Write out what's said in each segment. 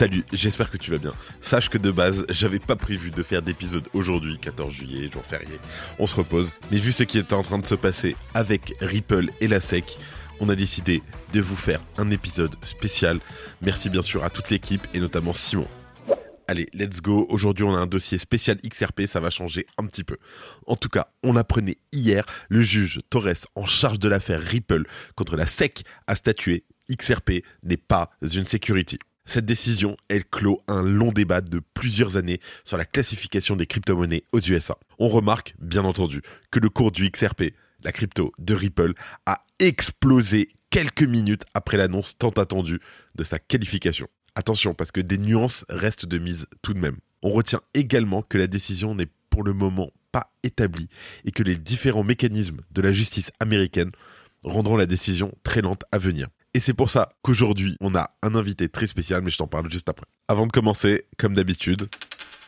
Salut, j'espère que tu vas bien. Sache que de base, j'avais pas prévu de faire d'épisode aujourd'hui, 14 juillet, jour férié. On se repose. Mais vu ce qui était en train de se passer avec Ripple et la SEC, on a décidé de vous faire un épisode spécial. Merci bien sûr à toute l'équipe et notamment Simon. Allez, let's go. Aujourd'hui, on a un dossier spécial XRP, ça va changer un petit peu. En tout cas, on apprenait hier, le juge Torres en charge de l'affaire Ripple contre la SEC a statué XRP n'est pas une security. Cette décision, elle clôt un long débat de plusieurs années sur la classification des crypto-monnaies aux USA. On remarque, bien entendu, que le cours du XRP, la crypto de Ripple, a explosé quelques minutes après l'annonce tant attendue de sa qualification. Attention, parce que des nuances restent de mise tout de même. On retient également que la décision n'est pour le moment pas établie et que les différents mécanismes de la justice américaine rendront la décision très lente à venir. Et c'est pour ça qu'aujourd'hui, on a un invité très spécial, mais je t'en parle juste après. Avant de commencer, comme d'habitude,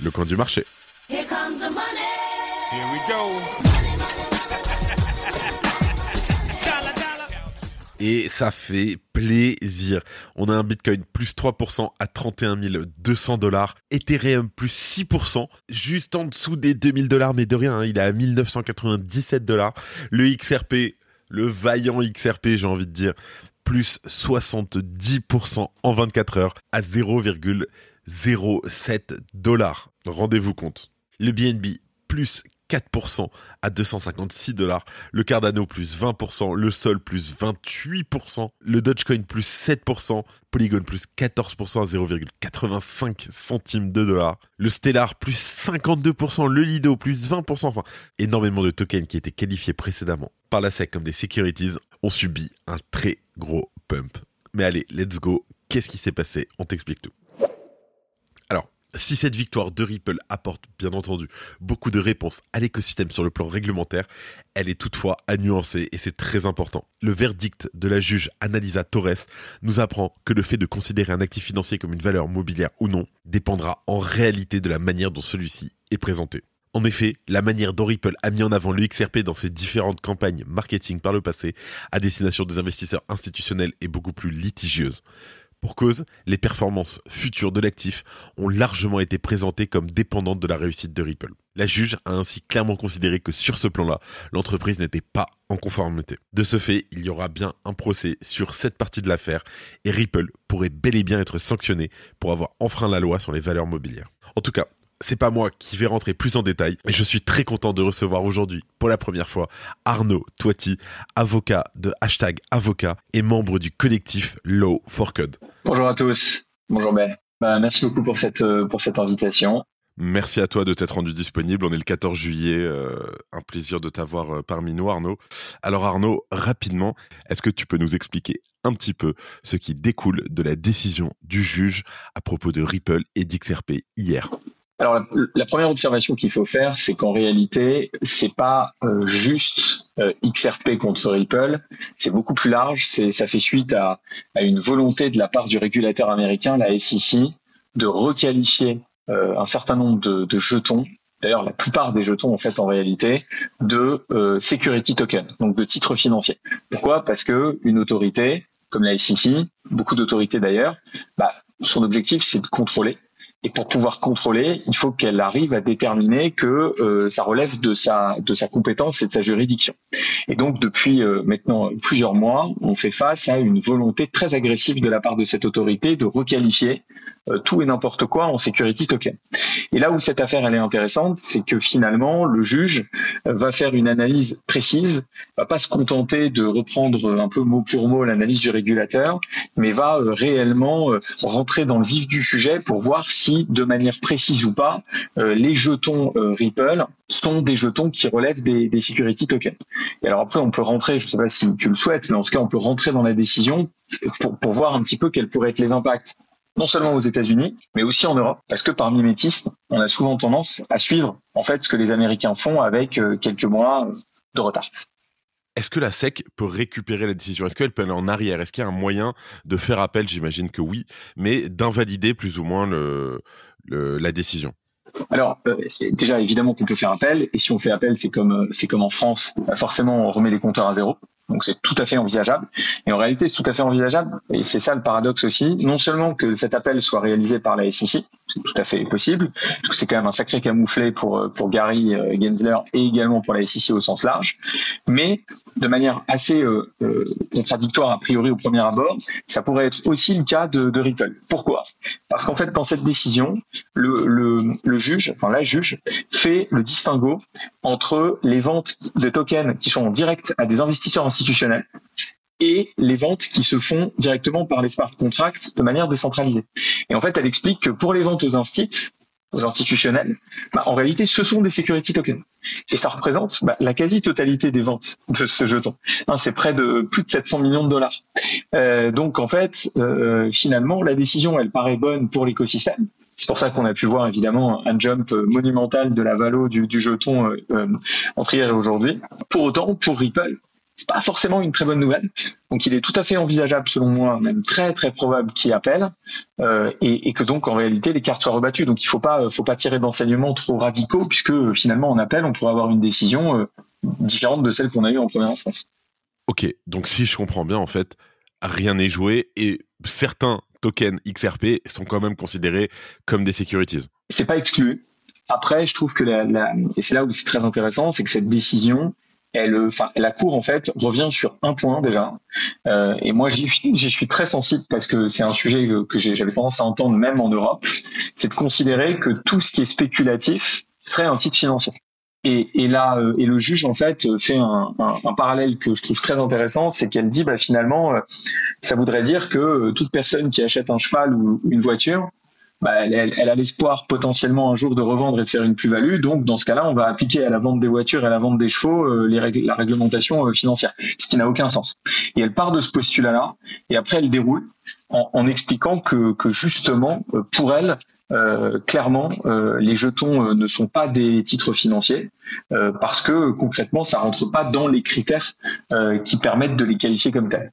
le coin du marché. Here comes the money. Here we go. Et ça fait plaisir. On a un Bitcoin plus 3% à 31 200 dollars. Ethereum plus 6%, juste en dessous des 2000 dollars, mais de rien, hein, il est à 1997 dollars. Le XRP, le vaillant XRP, j'ai envie de dire, plus 70% en 24 heures à 0,07 dollars. Rendez-vous compte. Le BNB plus 4% à 256 dollars, le Cardano plus 20%, le Sol plus 28%, le Dogecoin plus 7%, Polygon plus 14% à 0,85 centimes de dollars, le Stellar plus 52%, le Lido plus 20%, enfin énormément de tokens qui étaient qualifiés précédemment par la SEC comme des securities ont subi un très gros pump. Mais allez, let's go. Qu'est-ce qui s'est passé? On t'explique tout. Alors, si cette victoire de Ripple apporte bien entendu beaucoup de réponses à l'écosystème sur le plan réglementaire, elle est toutefois à nuancer et c'est très important. Le verdict de la juge Analisa Torres nous apprend que le fait de considérer un actif financier comme une valeur mobilière ou non dépendra en réalité de la manière dont celui-ci est présenté. En effet, la manière dont Ripple a mis en avant le XRP dans ses différentes campagnes marketing par le passé à destination des investisseurs institutionnels est beaucoup plus litigieuse. Pour cause, les performances futures de l'actif ont largement été présentées comme dépendantes de la réussite de Ripple. La juge a ainsi clairement considéré que sur ce plan-là, l'entreprise n'était pas en conformité. De ce fait, il y aura bien un procès sur cette partie de l'affaire et Ripple pourrait bel et bien être sanctionné pour avoir enfreint la loi sur les valeurs mobilières. En tout cas, c'est pas moi qui vais rentrer plus en détail, mais je suis très content de recevoir aujourd'hui, pour la première fois, Arnaud Toiti, avocat de hashtag avocat et membre du collectif Law for Code. Bonjour à tous. Bonjour Ben. Bah, merci beaucoup pour cette, euh, pour cette invitation. Merci à toi de t'être rendu disponible. On est le 14 juillet. Euh, un plaisir de t'avoir euh, parmi nous, Arnaud. Alors, Arnaud, rapidement, est-ce que tu peux nous expliquer un petit peu ce qui découle de la décision du juge à propos de Ripple et d'XRP hier? Alors la, première observation qu'il faut faire, c'est qu'en réalité, c'est pas euh, juste euh, XRP contre Ripple, c'est beaucoup plus large. C'est ça fait suite à, une volonté de la part du régulateur américain, la SEC, de requalifier euh, un certain nombre de, jetons. D'ailleurs, la plupart des jetons, en fait, en réalité, de security token, donc de titres financiers. Pourquoi? Parce que une autorité, comme la SEC, beaucoup d'autorités d'ailleurs, bah, son objectif, c'est de contrôler et pour pouvoir contrôler, il faut qu'elle arrive à déterminer que euh, ça relève de sa de sa compétence et de sa juridiction. Et donc depuis euh, maintenant plusieurs mois, on fait face à une volonté très agressive de la part de cette autorité de requalifier euh, tout et n'importe quoi en security token. Et là où cette affaire elle est intéressante, c'est que finalement le juge va faire une analyse précise, va pas se contenter de reprendre un peu mot pour mot l'analyse du régulateur, mais va réellement rentrer dans le vif du sujet pour voir si de manière précise ou pas, euh, les jetons euh, Ripple sont des jetons qui relèvent des, security tokens. Et alors après, on peut rentrer, je ne sais pas si tu le souhaites, mais en tout cas, on peut rentrer dans la décision pour, pour voir un petit peu quels pourraient être les impacts non seulement aux États-Unis, mais aussi en Europe, parce que par mimétisme, on a souvent tendance à suivre en fait ce que les Américains font avec euh, quelques mois de retard. Est-ce que la SEC peut récupérer la décision? Est-ce qu'elle peut aller en arrière? Est-ce qu'il y a un moyen de faire appel? J'imagine que oui, mais d'invalider plus ou moins le, la décision. Alors euh, déjà évidemment qu'on peut faire appel et si on fait appel c'est comme euh, c'est comme en France. Forcément on remet les compteurs à zéro donc c'est tout à fait envisageable. Et en réalité, c'est tout à fait envisageable. Et c'est ça le paradoxe aussi. Non seulement que cet appel soit réalisé par la SEC, c'est tout à fait possible, parce que c'est quand même un sacré camouflet pour, euh, Gary euh, Gensler et également pour la SEC au sens large, mais de manière assez euh, contradictoire a priori au premier abord, ça pourrait être aussi le cas de, Ripple. Pourquoi? Parce qu'en fait, dans cette décision, le, juge, enfin la juge, fait le distinguo entre les ventes de tokens qui sont en direct à des investisseurs institutionnels et les ventes qui se font directement par les smart contracts de manière décentralisée. Et en fait, elle explique que pour les ventes aux instituts, aux institutionnels, bah, en réalité, ce sont des security tokens. Et ça représente bah, la quasi-totalité des ventes de ce jeton. Hein, c'est près de plus de 700 millions de dollars. Euh, donc, en fait, euh, finalement, la décision, elle paraît bonne pour l'écosystème. C'est pour ça qu'on a pu voir évidemment un jump monumental de la valo du, jeton euh, euh entre hier et aujourd'hui. Pour autant, pour Ripple, c'est pas forcément une très bonne nouvelle. Donc il est tout à fait envisageable, selon moi, même très très probable qu'il appelle, euh, et, et, que donc en réalité les cartes soient rebattues. Donc il faut pas faut pas tirer d'enseignements trop radicaux, puisque finalement en appel on pourrait avoir une décision euh, différente de celle qu'on a eue en première instance. Ok, donc si je comprends bien, en fait, rien n'est joué et certains tokens XRP sont quand même considérés comme des securities. C'est pas exclu. Après, je trouve que la, la et c'est là où c'est très intéressant, c'est que cette décision, elle, enfin, la Cour en fait revient sur un point déjà. Euh, et moi, j'y suis très sensible parce que c'est un sujet que, j'avais tendance à entendre même en Europe, c'est de considérer que tout ce qui est spéculatif serait un titre financier. Et, et là, euh, et le juge en fait fait un, un, parallèle que je trouve très intéressant, c'est qu'elle dit bah finalement, euh, ça voudrait dire que euh, toute personne qui achète un cheval ou une voiture bah, elle, a l'espoir potentiellement un jour de revendre et de faire une plus-value. Donc, dans ce cas-là, on va appliquer à la vente des voitures et à la vente des chevaux euh, la réglementation euh, financière, ce qui n'a aucun sens. Et elle part de ce postulat-là, et après, elle déroule en, expliquant que, justement, euh, pour elle, clairement, les jetons ne sont pas des titres financiers parce que concrètement, ça rentre pas dans les critères qui permettent de les qualifier comme tels.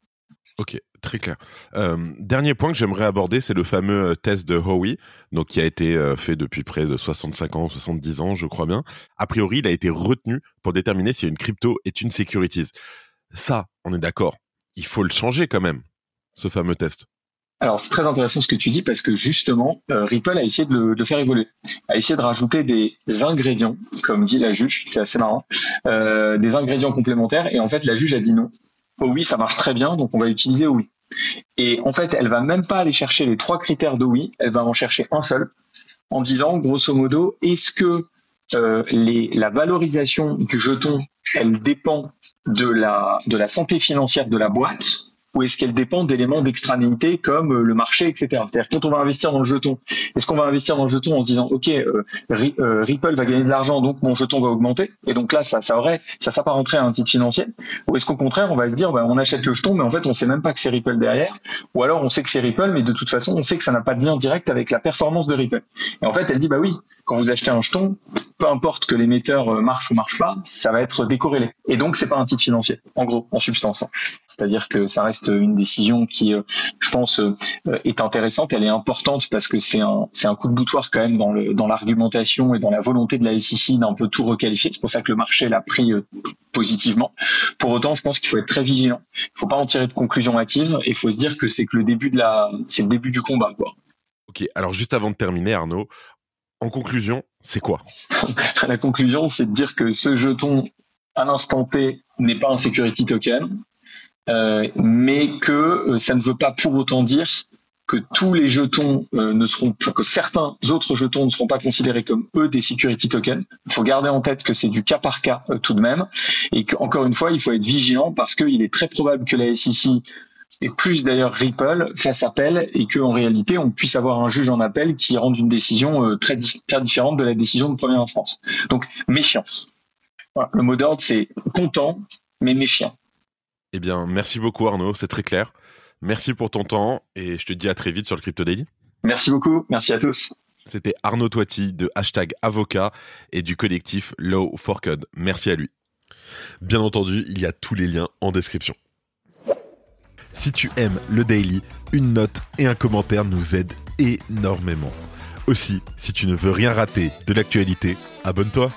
Ok, très clair. Euh, dernier point que j'aimerais aborder, c'est le fameux euh, test de Howie, donc qui a été euh, fait depuis près de 65 ans, 70 ans, je crois bien. A priori, il a été retenu pour déterminer si une crypto est une securities. Ça, on est d'accord. Il faut le changer quand même, ce fameux test. Alors c'est très intéressant ce que tu dis parce que justement Ripple a essayé de le, faire évoluer, a essayé de rajouter des ingrédients, comme dit la juge, c'est assez marrant, des ingrédients complémentaires et en fait la juge a dit non. Oh oui, ça marche très bien, donc on va utiliser oui. Et en fait, elle va même pas aller chercher les trois critères de oui, elle va en chercher un seul, en disant grosso modo, est-ce que euh, la valorisation du jeton, elle dépend de la santé financière de la boîte ou est-ce qu'elle dépend d'éléments d'extranéité comme euh, le marché, etc. C'est-à-dire quand on va investir dans le jeton, est-ce qu'on va investir dans le jeton en se disant ok euh, euh, Ripple va gagner de l'argent donc mon jeton va augmenter et donc là ça ça aurait ça s'apparenterait à un titre financier ou est-ce qu'au contraire on va se dire bah, on achète le jeton mais en fait on sait même pas que c'est Ripple derrière ou alors on sait que c'est Ripple mais de toute façon on sait que ça n'a pas de lien direct avec la performance de Ripple. Et en fait elle dit bah oui quand vous achetez un jeton peu importe que l'émetteur marche ou marche pas ça va être décorrélé. Et donc c'est pas un titre financier en gros en substance c'est-à-dire que ça reste une décision qui, euh, je pense, euh, est intéressante. Elle est importante parce que c'est un, c'est un coup de boutoir quand même dans le, dans l'argumentation et dans la volonté de la SEC d'un peu tout requalifier. C'est pour ça que le marché l'a pris euh, positivement. Pour autant, je pense qu'il faut être très vigilant. Il faut pas en tirer de conclusions hâtives. Il faut se dire que c'est que le début de la, c'est le début du combat, quoi. Ok. Alors juste avant de terminer, Arnaud, en conclusion, c'est quoi? La conclusion, c'est de dire que ce jeton à l'instant T n'est pas un security token, mais que euh, ça ne veut pas pour autant dire que tous les jetons euh, ne seront, que certains autres jetons ne seront pas considérés comme eux des security tokens. Il faut garder en tête que c'est du cas par cas tout de même, et qu'encore une fois, il faut être vigilant parce qu'il est très probable que la SEC et plus d'ailleurs Ripple fasse appel et qu'en réalité on puisse avoir un juge en appel qui rende une décision très, très différente de la décision de première instance. Donc méfiance. Voilà. Le mot d'ordre c'est content mais méfiant. Eh bien, merci beaucoup Arnaud, c'est très clair. Merci pour ton temps et je te dis à très vite sur le Crypto Daily. Merci beaucoup. Merci à tous. C'était Arnaud Toiti de hashtag avocat et du collectif Law for Code. Merci à lui. Bien entendu, il y a tous les liens en description. Si tu aimes le daily, une note et un commentaire nous aident énormément. Aussi, si tu ne veux rien rater de l'actualité, abonne-toi.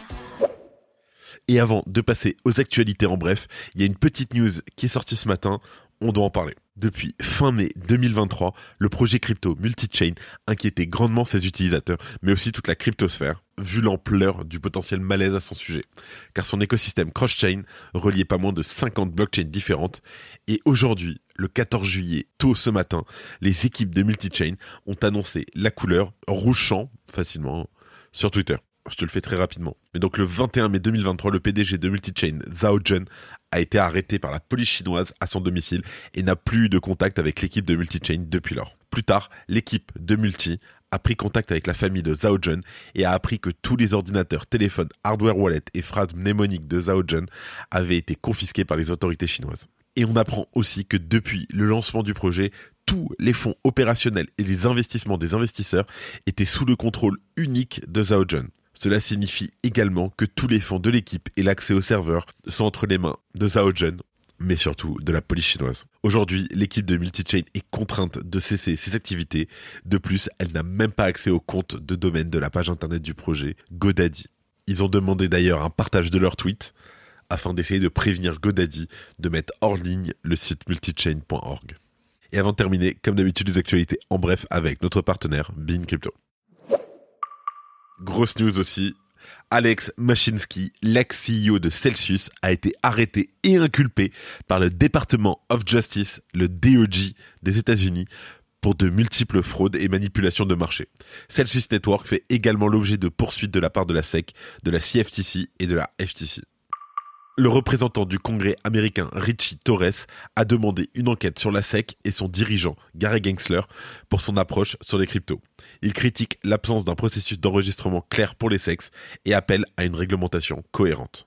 Et avant de passer aux actualités en bref, il y a une petite news qui est sortie ce matin, on doit en parler. Depuis fin mai 2023, le projet crypto multi-chain inquiétait grandement ses utilisateurs, mais aussi toute la cryptosphère, vu l'ampleur du potentiel malaise à son sujet. Car son écosystème cross-chain reliait pas moins de 50 blockchains différentes, et aujourd'hui, le 14 juillet, tôt ce matin, les équipes de multi-chain ont annoncé la couleur rouge champ, facilement, sur Twitter. Je te le fais très rapidement. Mais donc le 21 mai 2023, le PDG de Multichain, Zhao Jun, a été arrêté par la police chinoise à son domicile et n'a plus eu de contact avec l'équipe de Multichain depuis lors. Plus tard, l'équipe de Multi a pris contact avec la famille de Zhao Jun et a appris que tous les ordinateurs, téléphones, hardware wallet et phrases mnémoniques de Zhao Jun avaient été confisqués par les autorités chinoises. Et on apprend aussi que depuis le lancement du projet, tous les fonds opérationnels et les investissements des investisseurs étaient sous le contrôle unique de Zhao Jun. Cela signifie également que tous les fonds de l'équipe et l'accès au serveur sont entre les mains de Zhao Jun, mais surtout de la police chinoise. Aujourd'hui, l'équipe de Multichain est contrainte de cesser ses activités. De plus, elle n'a même pas accès au compte de domaine de la page internet du projet GoDaddy. Ils ont demandé d'ailleurs un partage de leur tweet afin d'essayer de prévenir GoDaddy de mettre hors ligne le site multichain.org. Et avant de terminer, comme d'habitude, les actualités en bref avec notre partenaire Bean Crypto. Grosse news aussi. Alex Mashinsky, l'ex-CEO de Celsius, a été arrêté et inculpé par le Department of Justice, le DOJ des États-Unis, pour de multiples fraudes et manipulations de marché. Celsius Network fait également l'objet de poursuites de la part de la SEC, de la CFTC et de la FTC. Le représentant du Congrès américain Richie Torres a demandé une enquête sur la SEC et son dirigeant Gary Gensler pour son approche sur les cryptos. Il critique l'absence d'un processus d'enregistrement clair pour les sexes et appelle à une réglementation cohérente.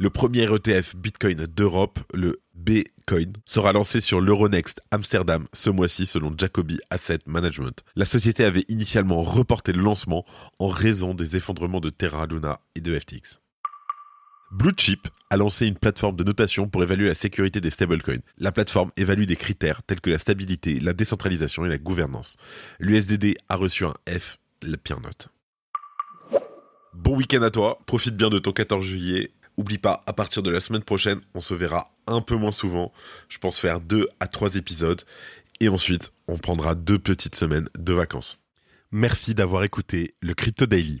Le premier ETF Bitcoin d'Europe, le Bitcoin, sera lancé sur l'Euronext Amsterdam ce mois-ci selon Jacobi Asset Management. La société avait initialement reporté le lancement en raison des effondrements de Terra Luna et de FTX. Bluechip a lancé une plateforme de notation pour évaluer la sécurité des stablecoins. La plateforme évalue des critères tels que la stabilité, la décentralisation et la gouvernance. L'USDD a reçu un F, la pire note. Bon week-end à toi, profite bien de ton 14 juillet. Oublie pas, à partir de la semaine prochaine, on se verra un peu moins souvent. Je pense faire deux à trois épisodes. Et ensuite, on prendra deux petites semaines de vacances. Merci d'avoir écouté le Crypto Daily.